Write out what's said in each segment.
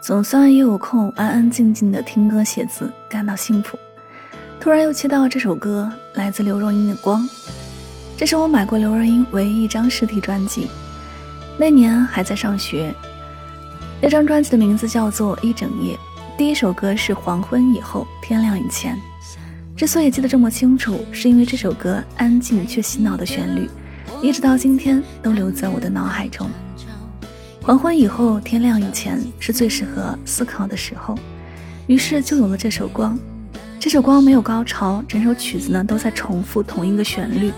总算也有空安安静静的听歌写字，感到幸福。突然又切到这首歌，来自刘若英的《光》。这是我买过刘若英唯一一张实体专辑，那年还在上学。那张专辑的名字叫做《一整夜》，第一首歌是《黄昏以后，天亮以前》。之所以记得这么清楚，是因为这首歌安静却洗脑的旋律，一直到今天都留在我的脑海中。黄昏以后，天亮以前是最适合思考的时候，于是就有了这首《光》。这首《光》没有高潮，整首曲子呢都在重复同一个旋律。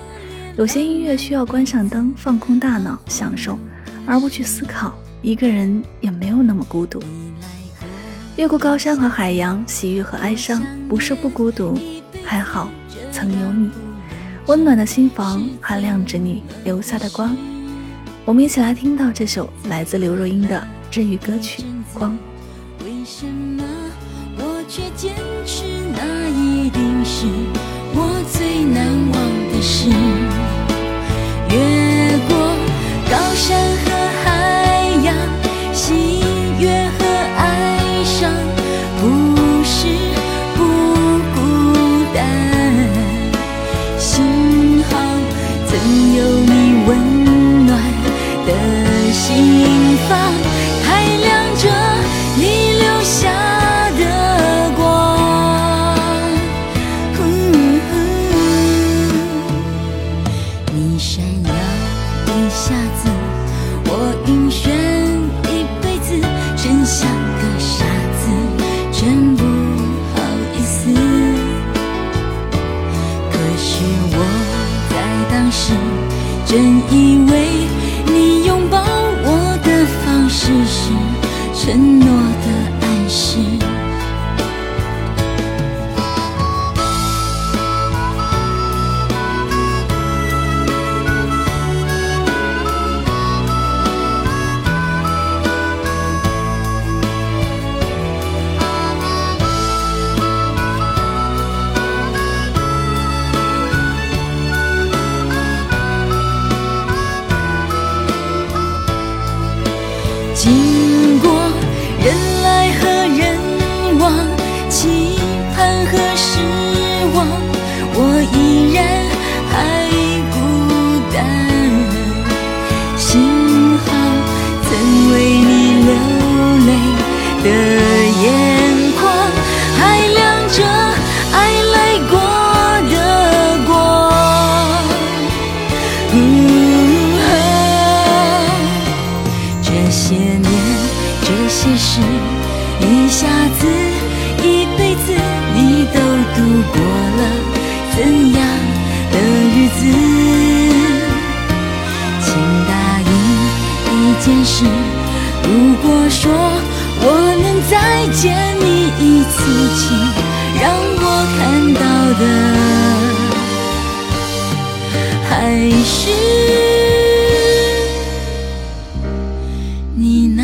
有些音乐需要关上灯，放空大脑，享受，而不去思考。一个人也没有那么孤独。越过高山和海洋，喜悦和哀伤，不是不孤独，还好曾有你。温暖的心房还亮着你留下的光。我们一起来听到这首来自刘若英的治愈歌曲《光》。为什么我却坚持那一定是我最难忘的事？越过高山和海洋，喜悦和哀伤，不是不孤单。幸好曾有你还亮着你留下的光，你闪耀一下子，我晕眩一辈子，真像个傻子，真不好意思。可是我在当时真以为。承诺。这些事一下子，一辈子你都度过了怎样的日子？请答应一件事，如果说我能再见你一次，请让我看到的。还是你呢？